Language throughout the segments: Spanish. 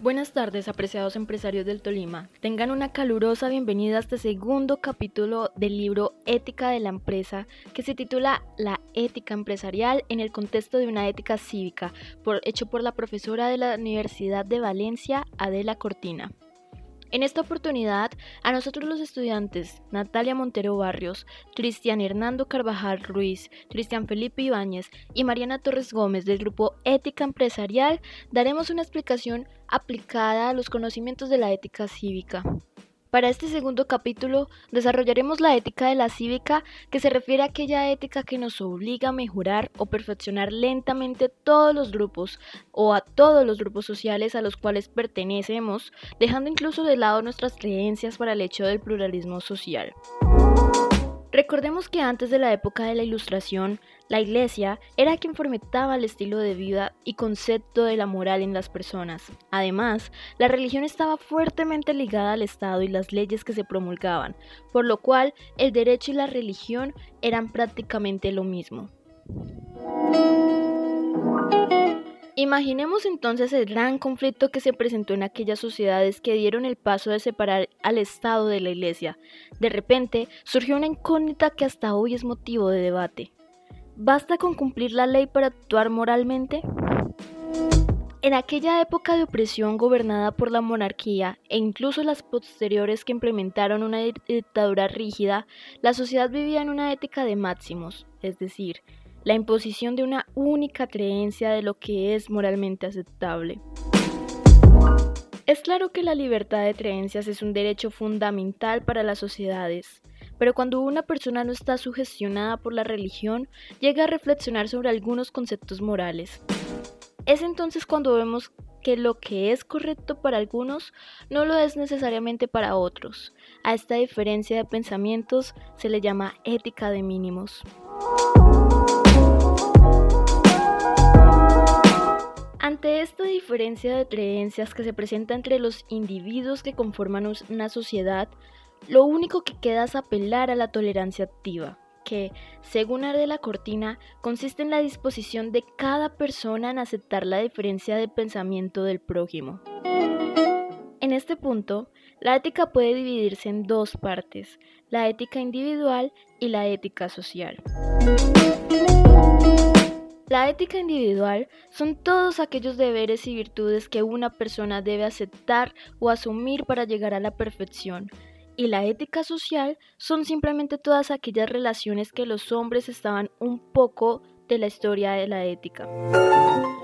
Buenas tardes, apreciados empresarios del Tolima. Tengan una calurosa bienvenida a este segundo capítulo del libro Ética de la Empresa, que se titula La ética empresarial en el contexto de una ética cívica, por, hecho por la profesora de la Universidad de Valencia, Adela Cortina. En esta oportunidad, a nosotros los estudiantes Natalia Montero Barrios, Cristian Hernando Carvajal Ruiz, Cristian Felipe Ibáñez y Mariana Torres Gómez del grupo Ética Empresarial daremos una explicación aplicada a los conocimientos de la ética cívica. Para este segundo capítulo desarrollaremos la ética de la cívica, que se refiere a aquella ética que nos obliga a mejorar o perfeccionar lentamente todos los grupos o a todos los grupos sociales a los cuales pertenecemos, dejando incluso de lado nuestras creencias para el hecho del pluralismo social. Recordemos que antes de la época de la Ilustración, la Iglesia era quien fomentaba el estilo de vida y concepto de la moral en las personas. Además, la religión estaba fuertemente ligada al Estado y las leyes que se promulgaban, por lo cual el derecho y la religión eran prácticamente lo mismo. Imaginemos entonces el gran conflicto que se presentó en aquellas sociedades que dieron el paso de separar al Estado de la Iglesia. De repente surgió una incógnita que hasta hoy es motivo de debate. ¿Basta con cumplir la ley para actuar moralmente? En aquella época de opresión gobernada por la monarquía e incluso las posteriores que implementaron una dictadura rígida, la sociedad vivía en una ética de máximos, es decir, la imposición de una única creencia de lo que es moralmente aceptable. Es claro que la libertad de creencias es un derecho fundamental para las sociedades, pero cuando una persona no está sugestionada por la religión, llega a reflexionar sobre algunos conceptos morales. Es entonces cuando vemos que lo que es correcto para algunos no lo es necesariamente para otros. A esta diferencia de pensamientos se le llama ética de mínimos. Ante esta diferencia de creencias que se presenta entre los individuos que conforman una sociedad, lo único que queda es apelar a la tolerancia activa, que, según la Cortina, consiste en la disposición de cada persona en aceptar la diferencia de pensamiento del prójimo. En este punto, la ética puede dividirse en dos partes, la ética individual y la ética social. La ética individual son todos aquellos deberes y virtudes que una persona debe aceptar o asumir para llegar a la perfección. Y la ética social son simplemente todas aquellas relaciones que los hombres estaban un poco de la historia de la ética.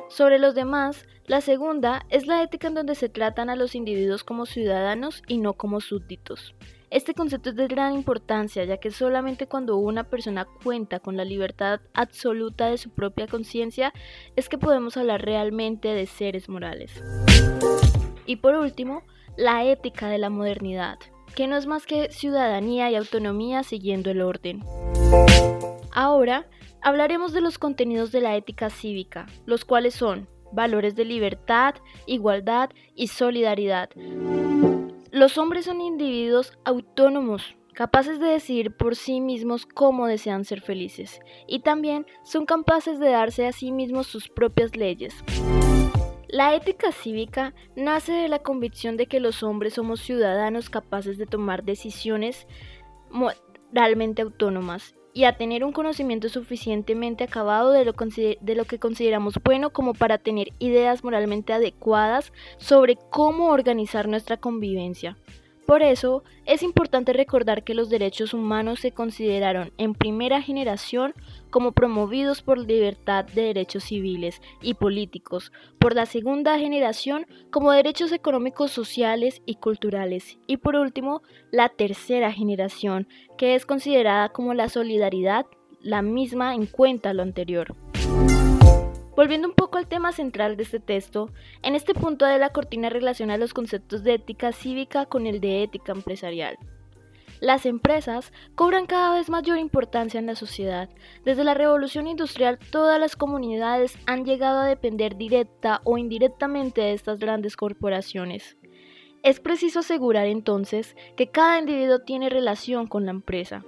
Sobre los demás, la segunda es la ética en donde se tratan a los individuos como ciudadanos y no como súbditos. Este concepto es de gran importancia, ya que solamente cuando una persona cuenta con la libertad absoluta de su propia conciencia es que podemos hablar realmente de seres morales. Y por último, la ética de la modernidad, que no es más que ciudadanía y autonomía siguiendo el orden. Ahora hablaremos de los contenidos de la ética cívica, los cuales son valores de libertad, igualdad y solidaridad. Los hombres son individuos autónomos, capaces de decidir por sí mismos cómo desean ser felices, y también son capaces de darse a sí mismos sus propias leyes. La ética cívica nace de la convicción de que los hombres somos ciudadanos capaces de tomar decisiones moralmente autónomas y a tener un conocimiento suficientemente acabado de lo, de lo, que consideramos bueno como para tener ideas moralmente adecuadas sobre cómo organizar nuestra convivencia. Por eso, es importante recordar que los derechos humanos se consideraron en primera generación como promovidos por libertad de derechos civiles y políticos, por la segunda generación como derechos económicos, sociales y culturales, y por último, la tercera generación, que es considerada como la solidaridad, la misma en cuenta lo anterior. Volviendo un poco al tema central de este texto, en este punto de la cortina relaciona los conceptos de ética cívica con el de ética empresarial. Las empresas cobran cada vez mayor importancia en la sociedad. Desde la revolución industrial todas las comunidades han llegado a depender directa o indirectamente de estas grandes corporaciones. Es preciso asegurar entonces que cada individuo tiene relación con la empresa.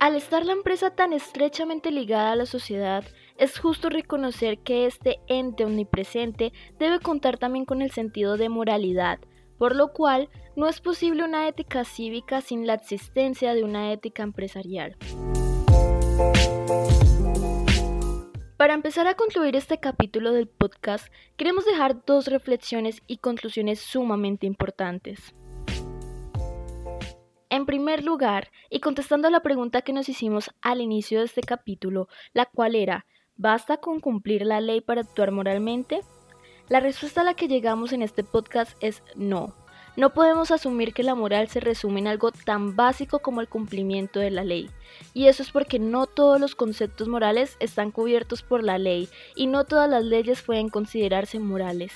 Al estar la empresa tan estrechamente ligada a la sociedad, es justo reconocer que este ente omnipresente debe contar también con el sentido de moralidad, por lo cual no es posible una ética cívica sin la existencia de una ética empresarial. Para empezar a concluir este capítulo del podcast, queremos dejar dos reflexiones y conclusiones sumamente importantes. En primer lugar, y contestando a la pregunta que nos hicimos al inicio de este capítulo, la cual era, ¿basta con cumplir la ley para actuar moralmente? La respuesta a la que llegamos en este podcast es no. No podemos asumir que la moral se resume en algo tan básico como el cumplimiento de la ley. Y eso es porque no todos los conceptos morales están cubiertos por la ley y no todas las leyes pueden considerarse morales.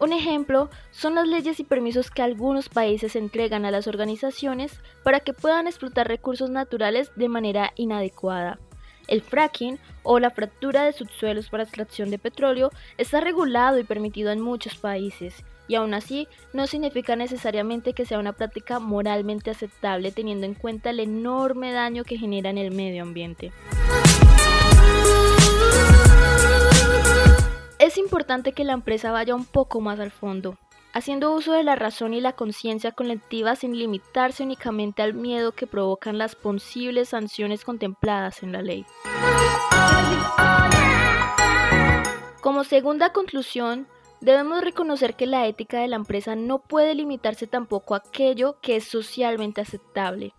Un ejemplo son las leyes y permisos que algunos países entregan a las organizaciones para que puedan explotar recursos naturales de manera inadecuada. El fracking o la fractura de subsuelos para extracción de petróleo está regulado y permitido en muchos países, y aún así no significa necesariamente que sea una práctica moralmente aceptable teniendo en cuenta el enorme daño que genera en el medio ambiente. Es importante que la empresa vaya un poco más al fondo, haciendo uso de la razón y la conciencia colectiva sin limitarse únicamente al miedo que provocan las posibles sanciones contempladas en la ley. Como segunda conclusión, debemos reconocer que la ética de la empresa no puede limitarse tampoco a aquello que es socialmente aceptable.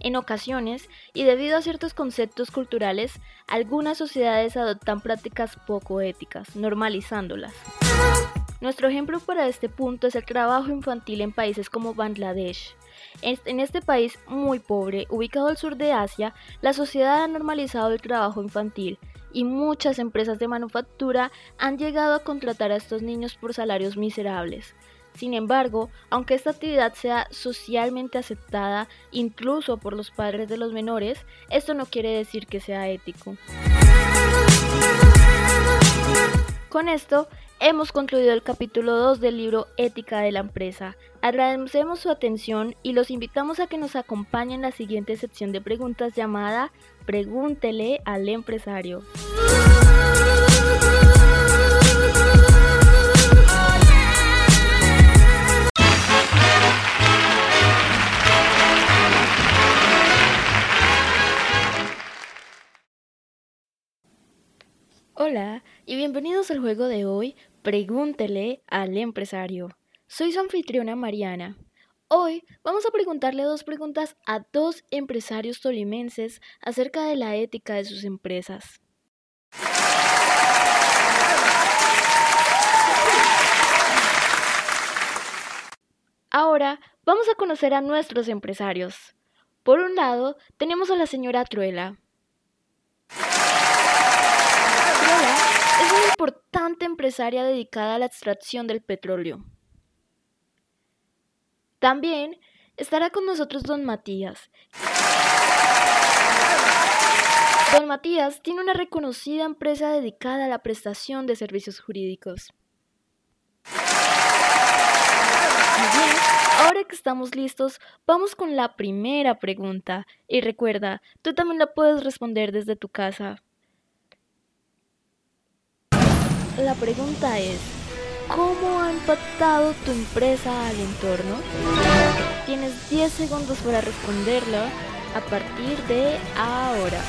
En ocasiones, y debido a ciertos conceptos culturales, algunas sociedades adoptan prácticas poco éticas, normalizándolas. Nuestro ejemplo para este punto es el trabajo infantil en países como Bangladesh. En este país muy pobre, ubicado al sur de Asia, la sociedad ha normalizado el trabajo infantil y muchas empresas de manufactura han llegado a contratar a estos niños por salarios miserables. Sin embargo, aunque esta actividad sea socialmente aceptada incluso por los padres de los menores, esto no quiere decir que sea ético. Con esto, hemos concluido el capítulo 2 del libro Ética de la empresa. Agradecemos su atención y los invitamos a que nos acompañen en la siguiente sección de preguntas llamada Pregúntele al empresario. Hola y bienvenidos al juego de hoy, Pregúntele al empresario. Soy su anfitriona Mariana. Hoy vamos a preguntarle dos preguntas a dos empresarios tolimenses acerca de la ética de sus empresas. Ahora vamos a conocer a nuestros empresarios. Por un lado, tenemos a la señora Truela. es una importante empresaria dedicada a la extracción del petróleo. También estará con nosotros don Matías. Don Matías tiene una reconocida empresa dedicada a la prestación de servicios jurídicos. Bien, ahora que estamos listos, vamos con la primera pregunta. Y recuerda, tú también la puedes responder desde tu casa. La pregunta es, ¿cómo ha impactado tu empresa al entorno? Tienes 10 segundos para responderlo a partir de ahora.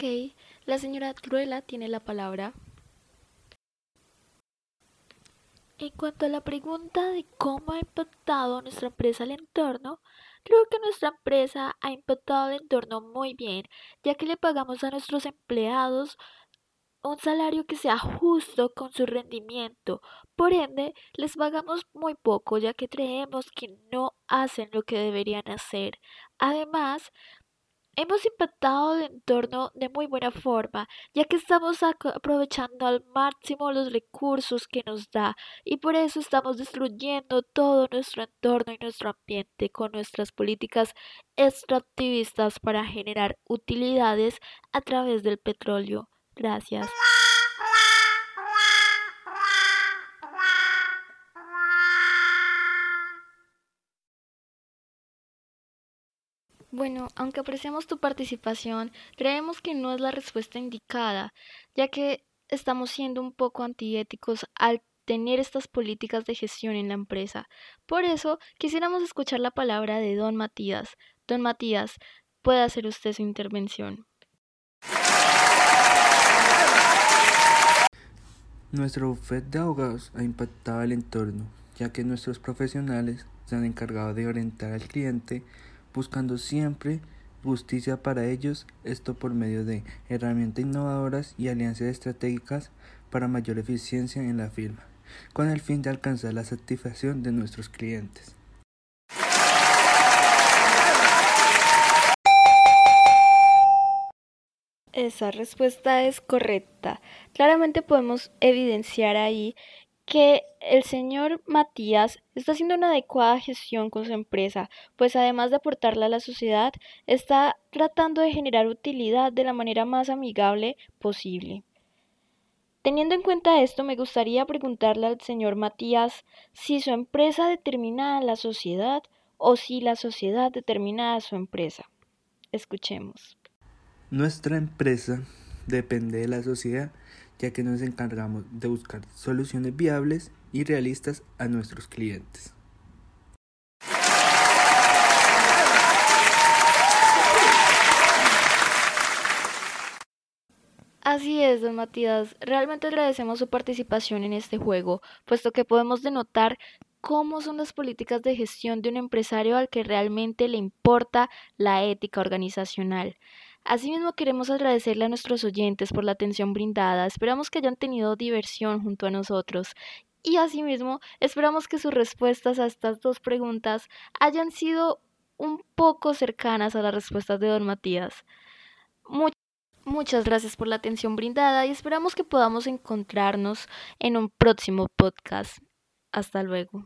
Ok, la señora Truela tiene la palabra. En cuanto a la pregunta de cómo ha impactado nuestra empresa al entorno, creo que nuestra empresa ha impactado el entorno muy bien, ya que le pagamos a nuestros empleados un salario que sea justo con su rendimiento. Por ende, les pagamos muy poco, ya que creemos que no hacen lo que deberían hacer. Además, Hemos impactado el entorno de muy buena forma, ya que estamos aprovechando al máximo los recursos que nos da y por eso estamos destruyendo todo nuestro entorno y nuestro ambiente con nuestras políticas extractivistas para generar utilidades a través del petróleo. Gracias. Bueno, aunque apreciamos tu participación, creemos que no es la respuesta indicada, ya que estamos siendo un poco antiéticos al tener estas políticas de gestión en la empresa. Por eso, quisiéramos escuchar la palabra de don Matías. Don Matías, puede hacer usted su intervención. Nuestro bufete de abogados ha impactado el entorno, ya que nuestros profesionales se han encargado de orientar al cliente buscando siempre justicia para ellos, esto por medio de herramientas innovadoras y alianzas estratégicas para mayor eficiencia en la firma, con el fin de alcanzar la satisfacción de nuestros clientes. Esa respuesta es correcta. Claramente podemos evidenciar ahí que el señor Matías está haciendo una adecuada gestión con su empresa, pues además de aportarla a la sociedad, está tratando de generar utilidad de la manera más amigable posible. Teniendo en cuenta esto, me gustaría preguntarle al señor Matías si su empresa determina a la sociedad o si la sociedad determina a su empresa. Escuchemos. Nuestra empresa depende de la sociedad ya que nos encargamos de buscar soluciones viables y realistas a nuestros clientes. Así es, don Matías. Realmente agradecemos su participación en este juego, puesto que podemos denotar cómo son las políticas de gestión de un empresario al que realmente le importa la ética organizacional. Asimismo, queremos agradecerle a nuestros oyentes por la atención brindada. Esperamos que hayan tenido diversión junto a nosotros. Y asimismo, esperamos que sus respuestas a estas dos preguntas hayan sido un poco cercanas a las respuestas de don Matías. muchas gracias por la atención brindada y esperamos que podamos encontrarnos en un próximo podcast. Hasta luego.